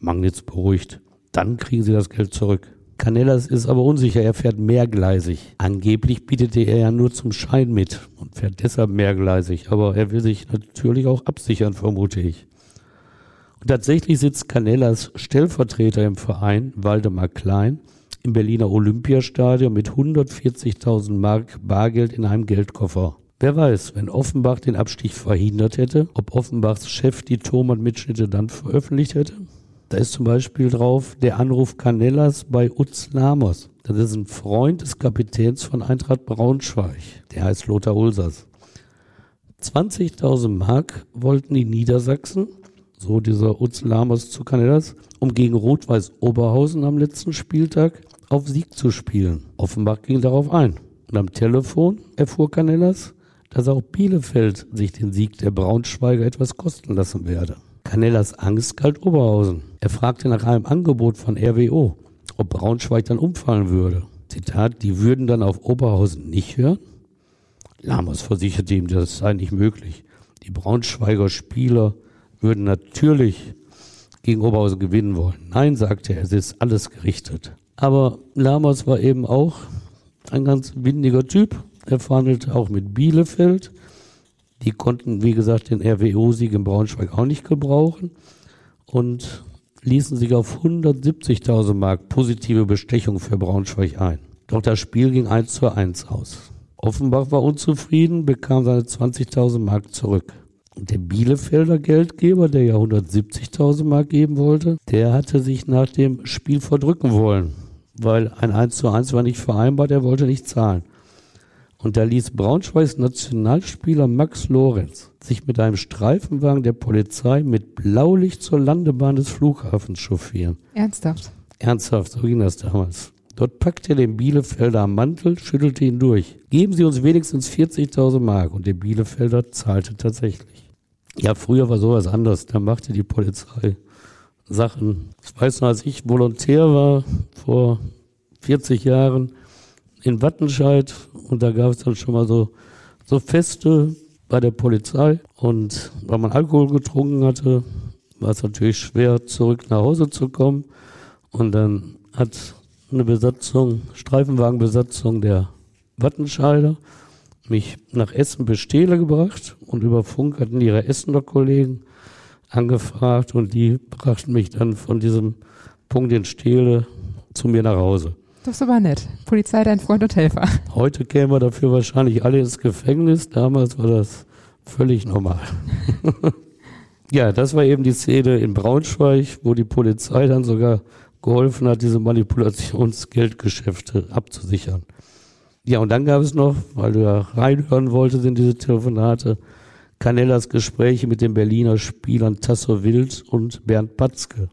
Manglitz beruhigt. Dann kriegen Sie das Geld zurück. Canellas ist aber unsicher, er fährt mehrgleisig. Angeblich bietete er ja nur zum Schein mit und fährt deshalb mehrgleisig, aber er will sich natürlich auch absichern, vermute ich. Und tatsächlich sitzt Canellas Stellvertreter im Verein, Waldemar Klein, im Berliner Olympiastadion mit 140.000 Mark Bargeld in einem Geldkoffer. Wer weiß, wenn Offenbach den Abstieg verhindert hätte, ob Offenbachs Chef die Thomann-Mitschnitte dann veröffentlicht hätte? Da ist zum Beispiel drauf der Anruf Canellas bei Utz Lamos. Das ist ein Freund des Kapitäns von Eintracht Braunschweig. Der heißt Lothar Ulsers. 20.000 Mark wollten die Niedersachsen so dieser Utzlamos zu Canellas, um gegen Rot-Weiß Oberhausen am letzten Spieltag auf Sieg zu spielen. Offenbach ging darauf ein. Und am Telefon erfuhr Canellas, dass auch Bielefeld sich den Sieg der Braunschweiger etwas kosten lassen werde. Canellas Angst galt Oberhausen. Er fragte nach einem Angebot von RWO, ob Braunschweig dann umfallen würde. Zitat, die würden dann auf Oberhausen nicht hören? Lamos versicherte ihm, das sei nicht möglich. Die Braunschweiger Spieler würden natürlich gegen Oberhausen gewinnen wollen. Nein, sagte er, es ist alles gerichtet. Aber Lamas war eben auch ein ganz windiger Typ. Er verhandelte auch mit Bielefeld. Die konnten, wie gesagt, den RWO-Sieg in Braunschweig auch nicht gebrauchen und ließen sich auf 170.000 Mark positive Bestechung für Braunschweig ein. Doch das Spiel ging 1 zu 1 aus. Offenbach war unzufrieden, bekam seine 20.000 Mark zurück. Der Bielefelder Geldgeber, der ja 170.000 Mark geben wollte, der hatte sich nach dem Spiel verdrücken wollen, weil ein 1 zu 1 war nicht vereinbart, er wollte nicht zahlen. Und da ließ Braunschweigs Nationalspieler Max Lorenz sich mit einem Streifenwagen der Polizei mit Blaulicht zur Landebahn des Flughafens chauffieren. Ernsthaft? Ernsthaft, so ging das damals. Dort packte er den Bielefelder am Mantel, schüttelte ihn durch. Geben Sie uns wenigstens 40.000 Mark. Und der Bielefelder zahlte tatsächlich. Ja, früher war sowas anders. Da machte die Polizei Sachen. Ich weiß noch, als ich Volontär war, vor 40 Jahren in Wattenscheid. Und da gab es dann schon mal so, so Feste bei der Polizei. Und weil man Alkohol getrunken hatte, war es natürlich schwer, zurück nach Hause zu kommen. Und dann hat eine Besatzung, Streifenwagenbesatzung der Wattenscheider mich nach Essen Bestele gebracht. Und über Funk hatten ihre Essener Kollegen angefragt. Und die brachten mich dann von diesem Punkt in Stehle zu mir nach Hause. Das ist aber nett. Polizei, dein Freund und Helfer. Heute kämen wir dafür wahrscheinlich alle ins Gefängnis. Damals war das völlig normal. ja, das war eben die Szene in Braunschweig, wo die Polizei dann sogar geholfen hat, diese Manipulationsgeldgeschäfte abzusichern. Ja, und dann gab es noch, weil du ja reinhören wolltest in diese Telefonate, Canellas Gespräche mit den Berliner Spielern Tasso Wild und Bernd Patzke.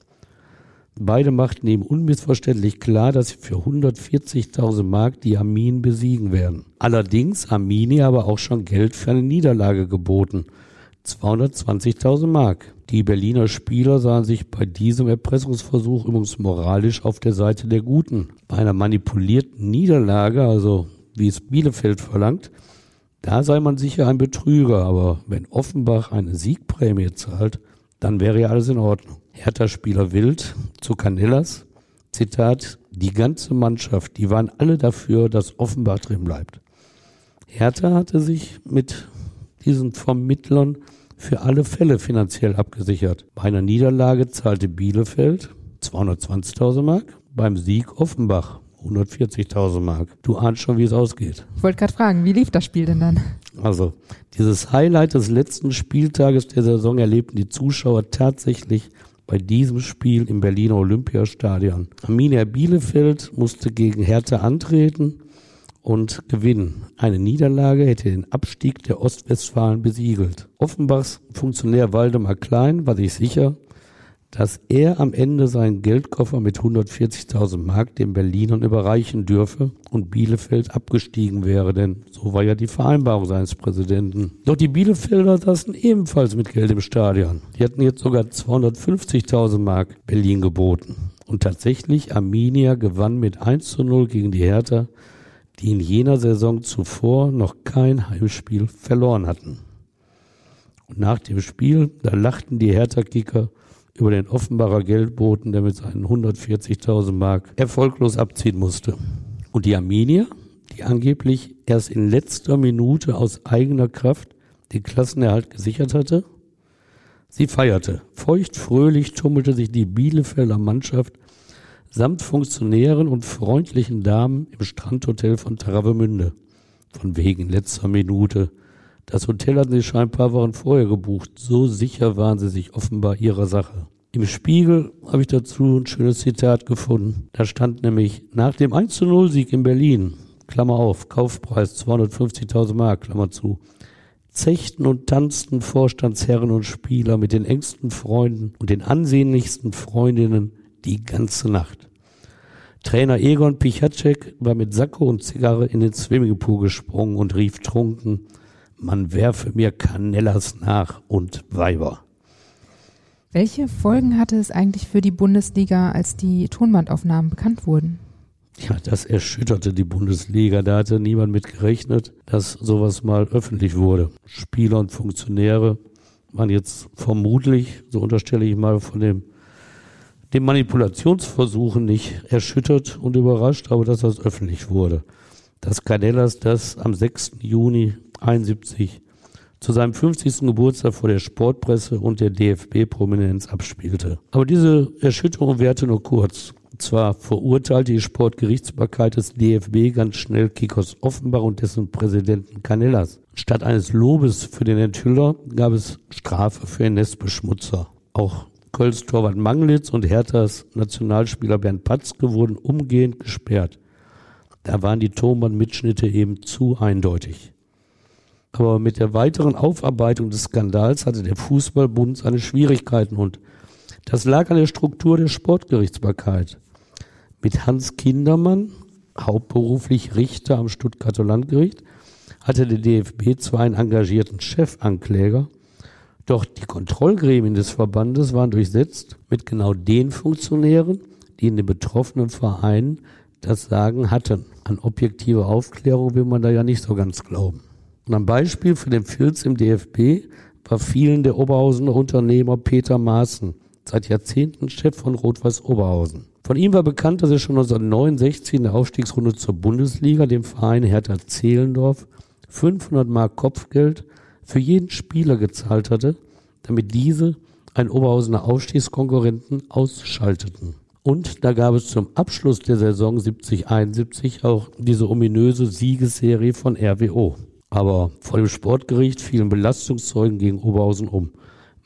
Beide machten ihm unmissverständlich klar, dass sie für 140.000 Mark die Armin besiegen werden. Allerdings Armini aber auch schon Geld für eine Niederlage geboten. 220.000 Mark. Die Berliner Spieler sahen sich bei diesem Erpressungsversuch übrigens moralisch auf der Seite der Guten. Bei einer manipulierten Niederlage, also wie es Bielefeld verlangt, da sei man sicher ein Betrüger, aber wenn Offenbach eine Siegprämie zahlt, dann wäre ja alles in Ordnung. Hertha-Spieler Wild zu Canellas. Zitat, die ganze Mannschaft, die waren alle dafür, dass Offenbach drin bleibt. Hertha hatte sich mit diesen Vermittlern für alle Fälle finanziell abgesichert. Bei einer Niederlage zahlte Bielefeld 220.000 Mark, beim Sieg Offenbach 140.000 Mark. Du ahnst schon, wie es ausgeht. Ich wollte gerade fragen, wie lief das Spiel denn dann? Also, dieses Highlight des letzten Spieltages der Saison erlebten die Zuschauer tatsächlich bei diesem Spiel im Berliner Olympiastadion. Arminia Bielefeld musste gegen Hertha antreten und gewinnen. Eine Niederlage hätte den Abstieg der Ostwestfalen besiegelt. Offenbachs Funktionär Waldemar Klein war sich sicher, dass er am Ende seinen Geldkoffer mit 140.000 Mark den Berlinern überreichen dürfe und Bielefeld abgestiegen wäre, denn so war ja die Vereinbarung seines Präsidenten. Doch die Bielefelder saßen ebenfalls mit Geld im Stadion. Die hatten jetzt sogar 250.000 Mark Berlin geboten. Und tatsächlich, Arminia gewann mit 1 zu 0 gegen die Hertha, die in jener Saison zuvor noch kein Heimspiel verloren hatten. Und nach dem Spiel, da lachten die Hertha-Kicker über den Offenbarer Geldboten, der mit seinen 140.000 Mark erfolglos abziehen musste. Und die Arminia, die angeblich erst in letzter Minute aus eigener Kraft den Klassenerhalt gesichert hatte, sie feierte. Feucht fröhlich tummelte sich die Bielefelder Mannschaft samt Funktionären und freundlichen Damen im Strandhotel von Travemünde. Von wegen letzter Minute das Hotel hatten sie schon ein paar Wochen vorher gebucht. So sicher waren sie sich offenbar ihrer Sache. Im Spiegel habe ich dazu ein schönes Zitat gefunden. Da stand nämlich, nach dem 1 0 Sieg in Berlin, Klammer auf, Kaufpreis 250.000 Mark, Klammer zu, zechten und tanzten Vorstandsherren und Spieler mit den engsten Freunden und den ansehnlichsten Freundinnen die ganze Nacht. Trainer Egon Pichacek war mit Sakko und Zigarre in den Swimmingpool gesprungen und rief trunken, man werfe mir Canellas nach und Weiber. Welche Folgen hatte es eigentlich für die Bundesliga, als die Tonbandaufnahmen bekannt wurden? Ja, das erschütterte die Bundesliga. Da hatte niemand mit gerechnet, dass sowas mal öffentlich wurde. Spieler und Funktionäre waren jetzt vermutlich, so unterstelle ich mal, von dem, dem Manipulationsversuchen nicht erschüttert und überrascht, aber dass das öffentlich wurde. Dass Canellas das am 6. Juni 71 zu seinem 50. Geburtstag vor der Sportpresse und der DFB-Prominenz abspielte. Aber diese Erschütterung währte nur kurz. Zwar verurteilte die Sportgerichtsbarkeit des DFB ganz schnell Kikos Offenbach und dessen Präsidenten Canellas. Statt eines Lobes für den Enthüller gab es Strafe für den Nestbeschmutzer. Auch Kölns Torwart Manglitz und Herthas Nationalspieler Bernd Patzke wurden umgehend gesperrt. Da waren die Tonbandmitschnitte eben zu eindeutig. Aber mit der weiteren Aufarbeitung des Skandals hatte der Fußballbund seine Schwierigkeiten und das lag an der Struktur der Sportgerichtsbarkeit. Mit Hans Kindermann, hauptberuflich Richter am Stuttgarter Landgericht, hatte der DFB zwar einen engagierten Chefankläger, doch die Kontrollgremien des Verbandes waren durchsetzt mit genau den Funktionären, die in den betroffenen Vereinen das Sagen hatten. An objektive Aufklärung will man da ja nicht so ganz glauben. Und ein Beispiel für den Filz im DFB war vielen der Oberhausener Unternehmer Peter Maaßen, seit Jahrzehnten Chef von Rot-Weiß Oberhausen. Von ihm war bekannt, dass er schon 1969 in der Aufstiegsrunde zur Bundesliga dem Verein Hertha Zehlendorf 500 Mark Kopfgeld für jeden Spieler gezahlt hatte, damit diese einen Oberhausener Aufstiegskonkurrenten ausschalteten. Und da gab es zum Abschluss der Saison 70-71 auch diese ominöse Siegesserie von RWO. Aber vor dem Sportgericht fielen Belastungszeugen gegen Oberhausen um.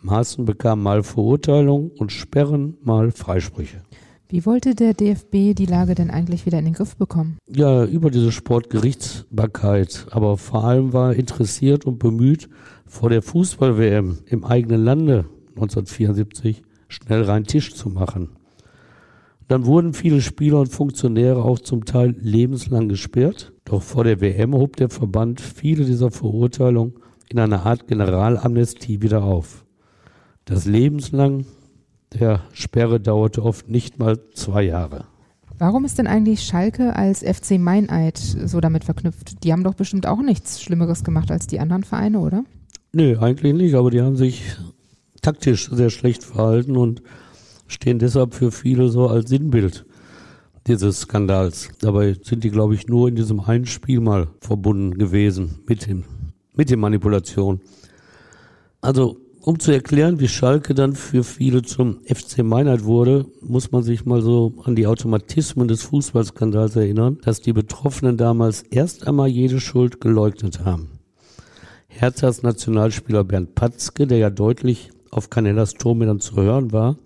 Maaßen bekam mal Verurteilung und Sperren, mal Freisprüche. Wie wollte der DFB die Lage denn eigentlich wieder in den Griff bekommen? Ja, über diese Sportgerichtsbarkeit. Aber vor allem war er interessiert und bemüht, vor der Fußball-WM im eigenen Lande 1974 schnell rein Tisch zu machen. Dann wurden viele Spieler und Funktionäre auch zum Teil lebenslang gesperrt. Doch vor der WM hob der Verband viele dieser Verurteilungen in einer Art Generalamnestie wieder auf. Das lebenslang der Sperre dauerte oft nicht mal zwei Jahre. Warum ist denn eigentlich Schalke als FC Meineid so damit verknüpft? Die haben doch bestimmt auch nichts Schlimmeres gemacht als die anderen Vereine, oder? Nö, eigentlich nicht, aber die haben sich taktisch sehr schlecht verhalten und stehen deshalb für viele so als Sinnbild dieses Skandals. Dabei sind die, glaube ich, nur in diesem einen Spiel mal verbunden gewesen mit dem, mit den Manipulationen. Also, um zu erklären, wie Schalke dann für viele zum FC Meinheit wurde, muss man sich mal so an die Automatismen des Fußballskandals erinnern, dass die Betroffenen damals erst einmal jede Schuld geleugnet haben. Herzas Nationalspieler Bernd Patzke, der ja deutlich auf Canellas Turm dann zu hören war,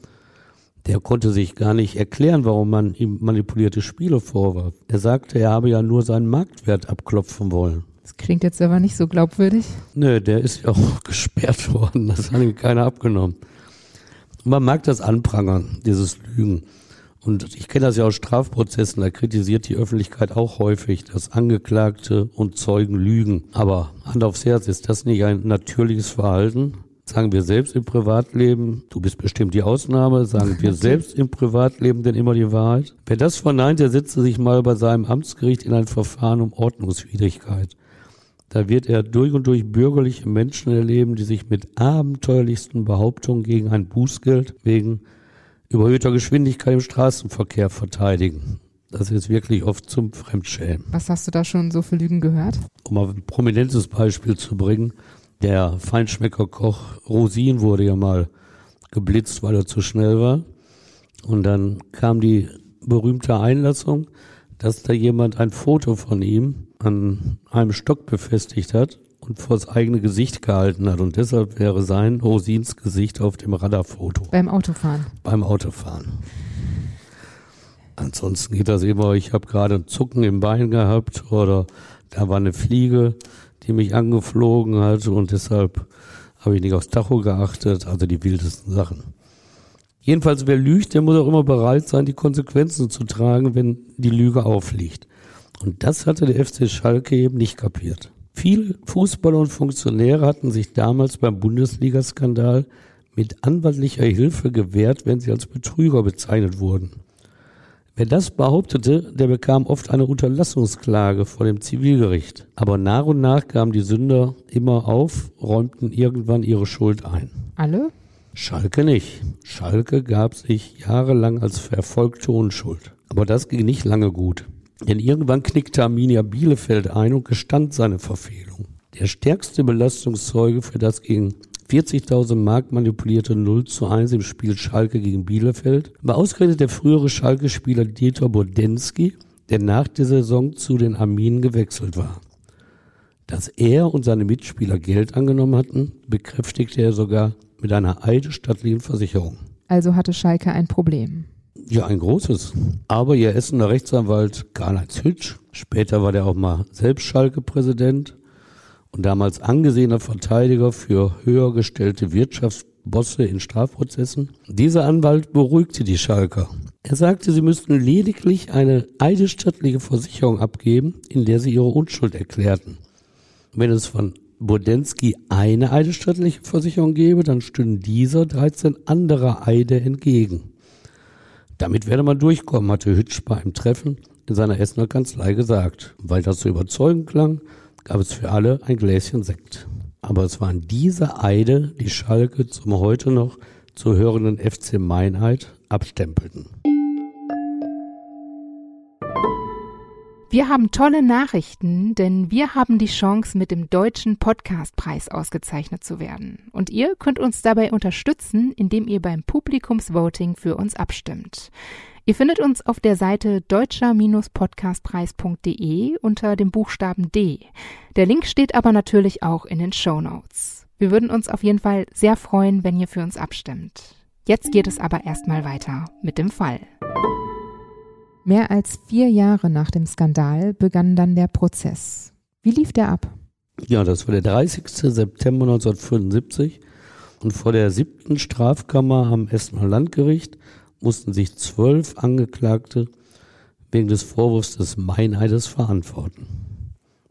der konnte sich gar nicht erklären, warum man ihm manipulierte Spiele vorwarf. Er sagte, er habe ja nur seinen Marktwert abklopfen wollen. Das klingt jetzt aber nicht so glaubwürdig. Nö, der ist ja auch gesperrt worden. Das hat ihm keiner abgenommen. man mag das anprangern, dieses Lügen. Und ich kenne das ja aus Strafprozessen, da kritisiert die Öffentlichkeit auch häufig, dass Angeklagte und Zeugen lügen. Aber Hand aufs Herz, ist das nicht ein natürliches Verhalten? Sagen wir selbst im Privatleben, du bist bestimmt die Ausnahme, sagen wir selbst im Privatleben denn immer die Wahrheit? Wer das verneint, der setze sich mal bei seinem Amtsgericht in ein Verfahren um Ordnungswidrigkeit. Da wird er durch und durch bürgerliche Menschen erleben, die sich mit abenteuerlichsten Behauptungen gegen ein Bußgeld wegen überhöhter Geschwindigkeit im Straßenverkehr verteidigen. Das ist wirklich oft zum Fremdschämen. Was hast du da schon so für Lügen gehört? Um mal ein prominentes Beispiel zu bringen, der Feinschmeckerkoch Rosin wurde ja mal geblitzt, weil er zu schnell war. Und dann kam die berühmte Einlassung, dass da jemand ein Foto von ihm an einem Stock befestigt hat und vor das eigene Gesicht gehalten hat. Und deshalb wäre sein Rosins Gesicht auf dem Radarfoto. Beim Autofahren. Beim Autofahren. Ansonsten geht das immer, ich habe gerade ein Zucken im Bein gehabt oder da war eine Fliege, die mich angeflogen hat und deshalb habe ich nicht aufs Tacho geachtet, also die wildesten Sachen. Jedenfalls, wer lügt, der muss auch immer bereit sein, die Konsequenzen zu tragen, wenn die Lüge aufliegt. Und das hatte der FC Schalke eben nicht kapiert. Viele Fußballer und Funktionäre hatten sich damals beim Bundesliga-Skandal mit anwaltlicher Hilfe gewehrt, wenn sie als Betrüger bezeichnet wurden. Wer das behauptete, der bekam oft eine Unterlassungsklage vor dem Zivilgericht. Aber nach und nach kamen die Sünder immer auf, räumten irgendwann ihre Schuld ein. Alle? Schalke nicht. Schalke gab sich jahrelang als verfolgte Unschuld. Aber das ging nicht lange gut. Denn irgendwann knickte Arminia Bielefeld ein und gestand seine Verfehlung. Der stärkste Belastungszeuge für das gegen 40.000 Mark manipulierte 0 zu 1 im Spiel Schalke gegen Bielefeld war ausgerechnet der frühere Schalke-Spieler Dieter Bodensky, der nach der Saison zu den Arminen gewechselt war. Dass er und seine Mitspieler Geld angenommen hatten, bekräftigte er sogar mit einer eidesstattlichen Versicherung. Also hatte Schalke ein Problem. Ja, ein großes. Aber ihr Essener Rechtsanwalt Karl-Heinz Hütsch, später war der auch mal selbst Schalke-Präsident und damals angesehener Verteidiger für höher gestellte Wirtschaftsbosse in Strafprozessen. Dieser Anwalt beruhigte die Schalker. Er sagte, sie müssten lediglich eine eidesstattliche Versicherung abgeben, in der sie ihre Unschuld erklärten. Wenn es von Bodensky eine eidesstattliche Versicherung gäbe, dann stünden dieser 13 andere Eide entgegen. Damit werde man durchkommen, hatte Hütsch bei einem Treffen in seiner Essener Kanzlei gesagt. Weil das so überzeugend klang, gab es für alle ein Gläschen Sekt. Aber es waren diese Eide, die Schalke zum heute noch zu hörenden FC Meinheit abstempelten. Wir haben tolle Nachrichten, denn wir haben die Chance, mit dem Deutschen Podcastpreis ausgezeichnet zu werden. Und ihr könnt uns dabei unterstützen, indem ihr beim Publikumsvoting für uns abstimmt. Ihr findet uns auf der Seite deutscher-podcastpreis.de unter dem Buchstaben D. Der Link steht aber natürlich auch in den Show Notes. Wir würden uns auf jeden Fall sehr freuen, wenn ihr für uns abstimmt. Jetzt geht es aber erstmal weiter mit dem Fall. Mehr als vier Jahre nach dem Skandal begann dann der Prozess. Wie lief der ab? Ja, das war der 30. September 1975 und vor der siebten Strafkammer am Essener Landgericht mussten sich zwölf Angeklagte wegen des Vorwurfs des Meineides verantworten.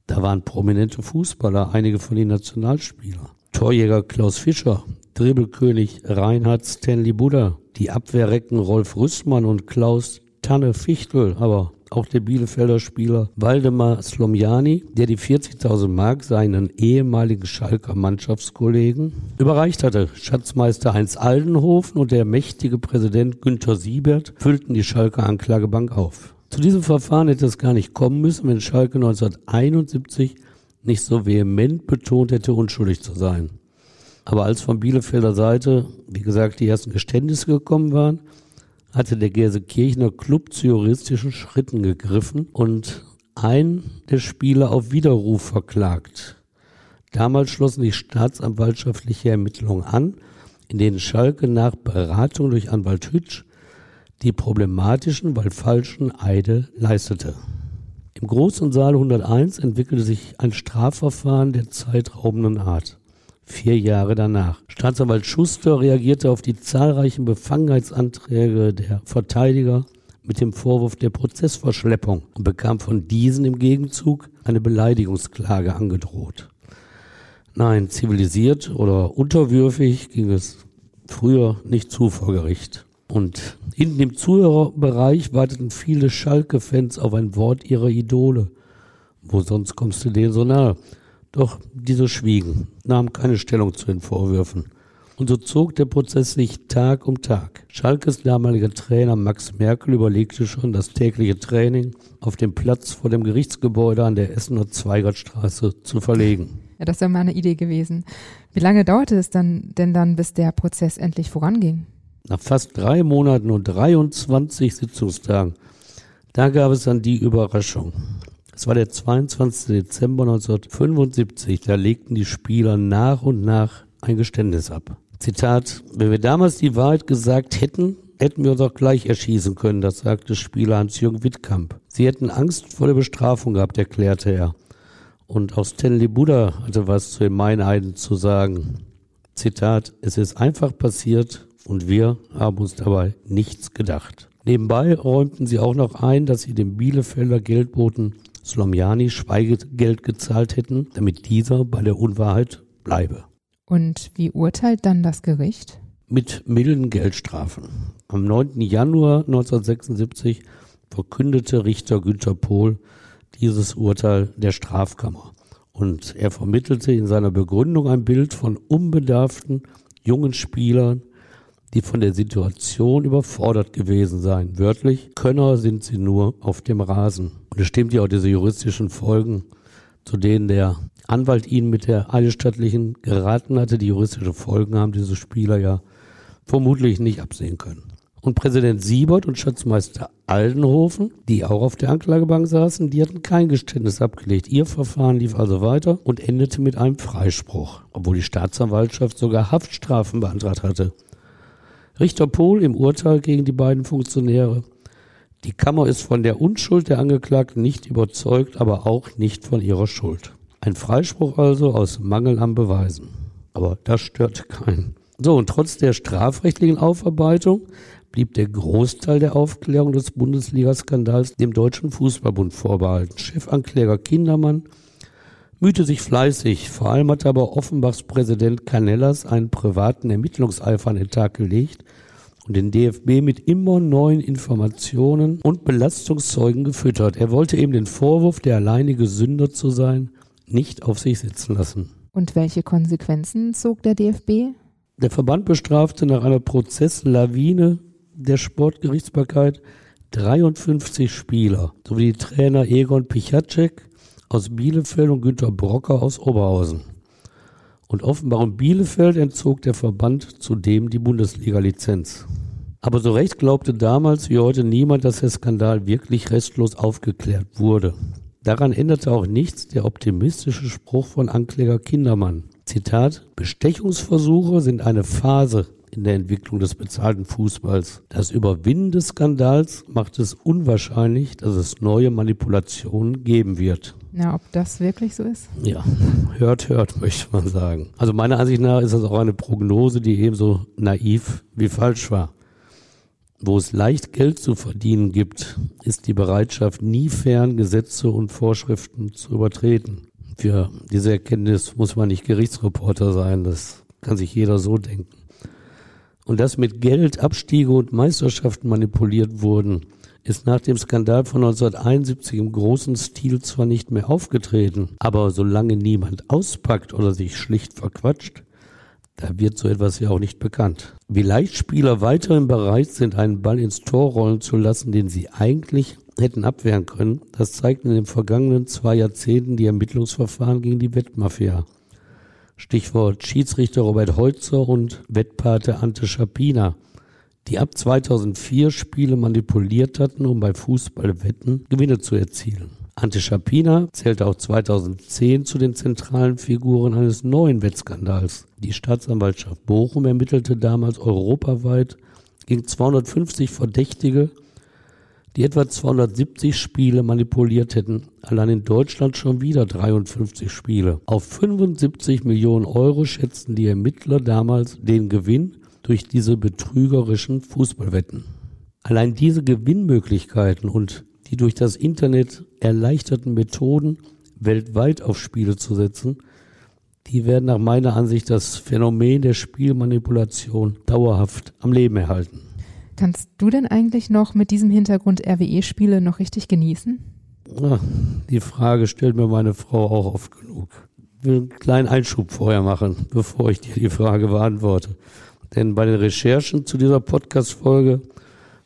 Da waren prominente Fußballer, einige von den Nationalspielern. Torjäger Klaus Fischer, Dribbelkönig Reinhard Stanley Buddha, die Abwehrrecken Rolf Rüssmann und Klaus Tanne Fichtel, aber auch der Bielefelder Spieler Waldemar Slomjani, der die 40.000 Mark seinen ehemaligen Schalker Mannschaftskollegen überreicht hatte. Schatzmeister Heinz Aldenhofen und der mächtige Präsident Günther Siebert füllten die Schalker Anklagebank auf. Zu diesem Verfahren hätte es gar nicht kommen müssen, wenn Schalke 1971 nicht so vehement betont hätte, unschuldig zu sein. Aber als von Bielefelder Seite, wie gesagt, die ersten Geständnisse gekommen waren, hatte der Gelsenkirchener Club zu juristischen Schritten gegriffen und einen der Spieler auf Widerruf verklagt. Damals schlossen die staatsanwaltschaftliche Ermittlungen an, in denen Schalke nach Beratung durch Anwalt Hütsch die problematischen, weil falschen Eide leistete. Im Großen Saal 101 entwickelte sich ein Strafverfahren der zeitraubenden Art. Vier Jahre danach. Staatsanwalt Schuster reagierte auf die zahlreichen Befangenheitsanträge der Verteidiger mit dem Vorwurf der Prozessverschleppung und bekam von diesen im Gegenzug eine Beleidigungsklage angedroht. Nein, zivilisiert oder unterwürfig ging es früher nicht zu vor Gericht. Und hinten im Zuhörerbereich warteten viele Schalke-Fans auf ein Wort ihrer Idole. Wo sonst kommst du denen so nahe? Doch diese schwiegen, nahmen keine Stellung zu den Vorwürfen. Und so zog der Prozess sich Tag um Tag. Schalkes damaliger Trainer Max Merkel überlegte schon, das tägliche Training auf dem Platz vor dem Gerichtsgebäude an der Essener Zweigertstraße zu verlegen. Ja, das wäre mal eine Idee gewesen. Wie lange dauerte es dann denn dann, bis der Prozess endlich voranging? Nach fast drei Monaten und 23 Sitzungstagen, da gab es dann die Überraschung. Es war der 22. Dezember 1975, da legten die Spieler nach und nach ein Geständnis ab. Zitat, wenn wir damals die Wahrheit gesagt hätten, hätten wir uns auch gleich erschießen können, das sagte Spieler Hans-Jürgen Wittkamp. Sie hätten Angst vor der Bestrafung gehabt, erklärte er. Und auch Stanley Buddha hatte was zu den Meineiden zu sagen. Zitat, es ist einfach passiert, und wir haben uns dabei nichts gedacht. Nebenbei räumten sie auch noch ein, dass sie dem Bielefelder Geldboten Slomjani Schweigegeld gezahlt hätten, damit dieser bei der Unwahrheit bleibe. Und wie urteilt dann das Gericht? Mit milden Geldstrafen. Am 9. Januar 1976 verkündete Richter Günter Pohl dieses Urteil der Strafkammer. Und er vermittelte in seiner Begründung ein Bild von unbedarften jungen Spielern, die von der Situation überfordert gewesen seien. Wörtlich, Könner sind sie nur auf dem Rasen. Und es stimmt ja auch diese juristischen Folgen, zu denen der Anwalt ihnen mit der Eidesstattlichen geraten hatte. Die juristischen Folgen haben diese Spieler ja vermutlich nicht absehen können. Und Präsident Siebert und Schatzmeister Aldenhofen, die auch auf der Anklagebank saßen, die hatten kein Geständnis abgelegt. Ihr Verfahren lief also weiter und endete mit einem Freispruch, obwohl die Staatsanwaltschaft sogar Haftstrafen beantragt hatte. Richter Pohl im Urteil gegen die beiden Funktionäre. Die Kammer ist von der Unschuld der Angeklagten nicht überzeugt, aber auch nicht von ihrer Schuld. Ein Freispruch also aus Mangel an Beweisen. Aber das stört keinen. So, und trotz der strafrechtlichen Aufarbeitung blieb der Großteil der Aufklärung des Bundesliga-Skandals dem Deutschen Fußballbund vorbehalten. Chefankläger Kindermann mühte sich fleißig. Vor allem hat aber Offenbachs Präsident Canellas einen privaten Ermittlungseifer an den Tag gelegt und den DFB mit immer neuen Informationen und Belastungszeugen gefüttert. Er wollte eben den Vorwurf, der alleinige Sünder zu sein, nicht auf sich sitzen lassen. Und welche Konsequenzen zog der DFB? Der Verband bestrafte nach einer Prozesslawine der Sportgerichtsbarkeit 53 Spieler sowie die Trainer Egon Pichacek, aus Bielefeld und Günter Brocker aus Oberhausen. Und offenbar in Bielefeld entzog der Verband zudem die Bundesliga-Lizenz. Aber so recht glaubte damals wie heute niemand, dass der Skandal wirklich restlos aufgeklärt wurde. Daran änderte auch nichts der optimistische Spruch von Ankläger Kindermann. Zitat, Bestechungsversuche sind eine Phase in der Entwicklung des bezahlten Fußballs. Das Überwinden des Skandals macht es unwahrscheinlich, dass es neue Manipulationen geben wird. Ja, ob das wirklich so ist? Ja, hört, hört, möchte man sagen. Also meiner Ansicht nach ist das auch eine Prognose, die ebenso naiv wie falsch war. Wo es leicht Geld zu verdienen gibt, ist die Bereitschaft nie fern, Gesetze und Vorschriften zu übertreten. Für diese Erkenntnis muss man nicht Gerichtsreporter sein, das kann sich jeder so denken und dass mit Geld Abstiege und Meisterschaften manipuliert wurden, ist nach dem Skandal von 1971 im großen Stil zwar nicht mehr aufgetreten, aber solange niemand auspackt oder sich schlicht verquatscht, da wird so etwas ja auch nicht bekannt. Wie leicht Spieler weiterhin bereit sind, einen Ball ins Tor rollen zu lassen, den sie eigentlich hätten abwehren können, das zeigten in den vergangenen zwei Jahrzehnten die Ermittlungsverfahren gegen die Wettmafia. Stichwort Schiedsrichter Robert Heutzer und Wettpate Ante Schapina, die ab 2004 Spiele manipuliert hatten, um bei Fußballwetten Gewinne zu erzielen. Ante Schapina zählte auch 2010 zu den zentralen Figuren eines neuen Wettskandals. Die Staatsanwaltschaft Bochum ermittelte damals europaweit gegen 250 Verdächtige, die etwa 270 Spiele manipuliert hätten. Allein in Deutschland schon wieder 53 Spiele. Auf 75 Millionen Euro schätzten die Ermittler damals den Gewinn durch diese betrügerischen Fußballwetten. Allein diese Gewinnmöglichkeiten und die durch das Internet erleichterten Methoden, weltweit auf Spiele zu setzen, die werden nach meiner Ansicht das Phänomen der Spielmanipulation dauerhaft am Leben erhalten. Kannst du denn eigentlich noch mit diesem Hintergrund RWE-Spiele noch richtig genießen? Ja, die Frage stellt mir meine Frau auch oft genug. Ich will einen kleinen Einschub vorher machen, bevor ich dir die Frage beantworte. Denn bei den Recherchen zu dieser Podcast-Folge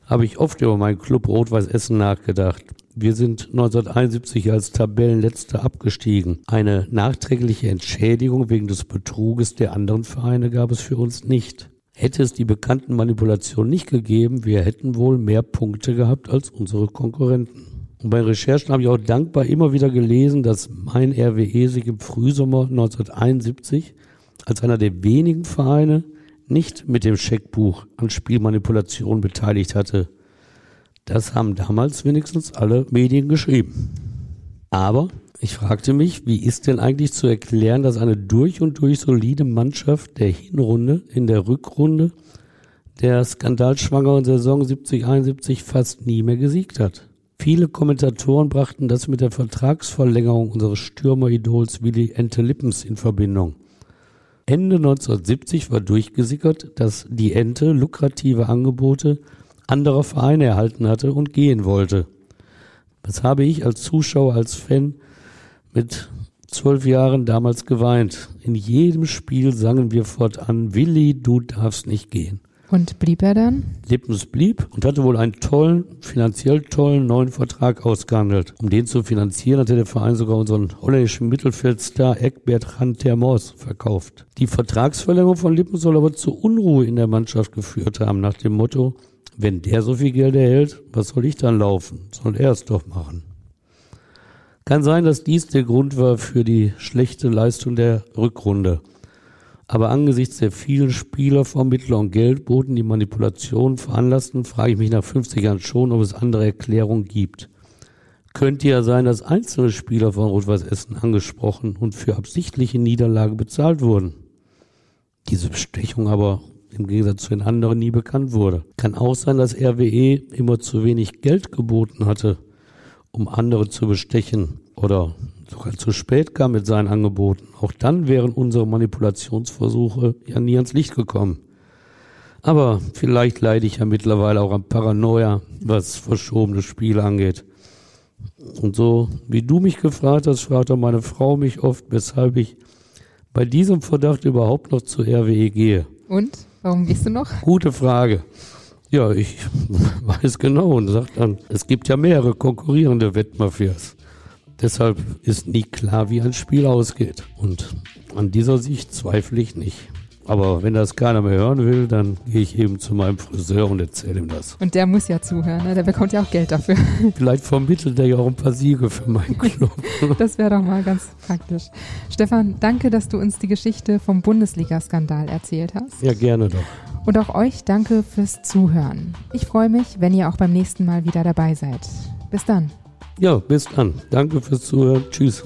habe ich oft über meinen Club Rot-Weiß Essen nachgedacht. Wir sind 1971 als Tabellenletzter abgestiegen. Eine nachträgliche Entschädigung wegen des Betruges der anderen Vereine gab es für uns nicht. Hätte es die bekannten Manipulationen nicht gegeben, wir hätten wohl mehr Punkte gehabt als unsere Konkurrenten. Und bei Recherchen habe ich auch dankbar immer wieder gelesen, dass mein RWE sich im Frühsommer 1971 als einer der wenigen Vereine nicht mit dem Scheckbuch an Spielmanipulation beteiligt hatte. Das haben damals wenigstens alle Medien geschrieben. Aber ich fragte mich, wie ist denn eigentlich zu erklären, dass eine durch und durch solide Mannschaft der Hinrunde in der Rückrunde der skandalschwangeren Saison 70-71 fast nie mehr gesiegt hat? Viele Kommentatoren brachten das mit der Vertragsverlängerung unseres Stürmeridols Willy Ente Lippens in Verbindung. Ende 1970 war durchgesickert, dass die Ente lukrative Angebote anderer Vereine erhalten hatte und gehen wollte. Das habe ich als Zuschauer, als Fan mit zwölf Jahren damals geweint. In jedem Spiel sangen wir fortan, Willi, du darfst nicht gehen. Und blieb er dann? Lippens blieb und hatte wohl einen tollen, finanziell tollen neuen Vertrag ausgehandelt. Um den zu finanzieren, hatte der Verein sogar unseren holländischen Mittelfeldstar Eckbert Rantermors verkauft. Die Vertragsverlängerung von Lippen soll aber zu Unruhe in der Mannschaft geführt haben, nach dem Motto, wenn der so viel Geld erhält, was soll ich dann laufen? Soll er es doch machen. Kann sein, dass dies der Grund war für die schlechte Leistung der Rückrunde. Aber angesichts der vielen Spieler, Vermittler und Geldboten, die Manipulationen veranlassten, frage ich mich nach 50 Jahren schon, ob es andere Erklärungen gibt. Könnte ja sein, dass einzelne Spieler von Rot-Weiß Essen angesprochen und für absichtliche Niederlage bezahlt wurden. Diese Bestechung aber im Gegensatz zu den anderen nie bekannt wurde. Kann auch sein, dass RWE immer zu wenig Geld geboten hatte, um andere zu bestechen oder sogar zu spät kam mit seinen Angeboten. Auch dann wären unsere Manipulationsversuche ja nie ans Licht gekommen. Aber vielleicht leide ich ja mittlerweile auch an Paranoia, was verschobene Spiele angeht. Und so wie du mich gefragt hast, fragt auch meine Frau mich oft, weshalb ich bei diesem Verdacht überhaupt noch zur RWE gehe. Und? Warum gehst du noch? Gute Frage. Ja, ich weiß genau und sagt dann, es gibt ja mehrere konkurrierende Wettmafias. Deshalb ist nie klar, wie ein Spiel ausgeht. Und an dieser Sicht zweifle ich nicht. Aber wenn das keiner mehr hören will, dann gehe ich eben zu meinem Friseur und erzähle ihm das. Und der muss ja zuhören, ne? der bekommt ja auch Geld dafür. Vielleicht vermittelt er ja auch ein paar Siege für meinen Club. das wäre doch mal ganz praktisch. Stefan, danke, dass du uns die Geschichte vom Bundesliga-Skandal erzählt hast. Ja, gerne doch. Und auch euch danke fürs Zuhören. Ich freue mich, wenn ihr auch beim nächsten Mal wieder dabei seid. Bis dann. Ja, bis dann. Danke fürs Zuhören. Tschüss.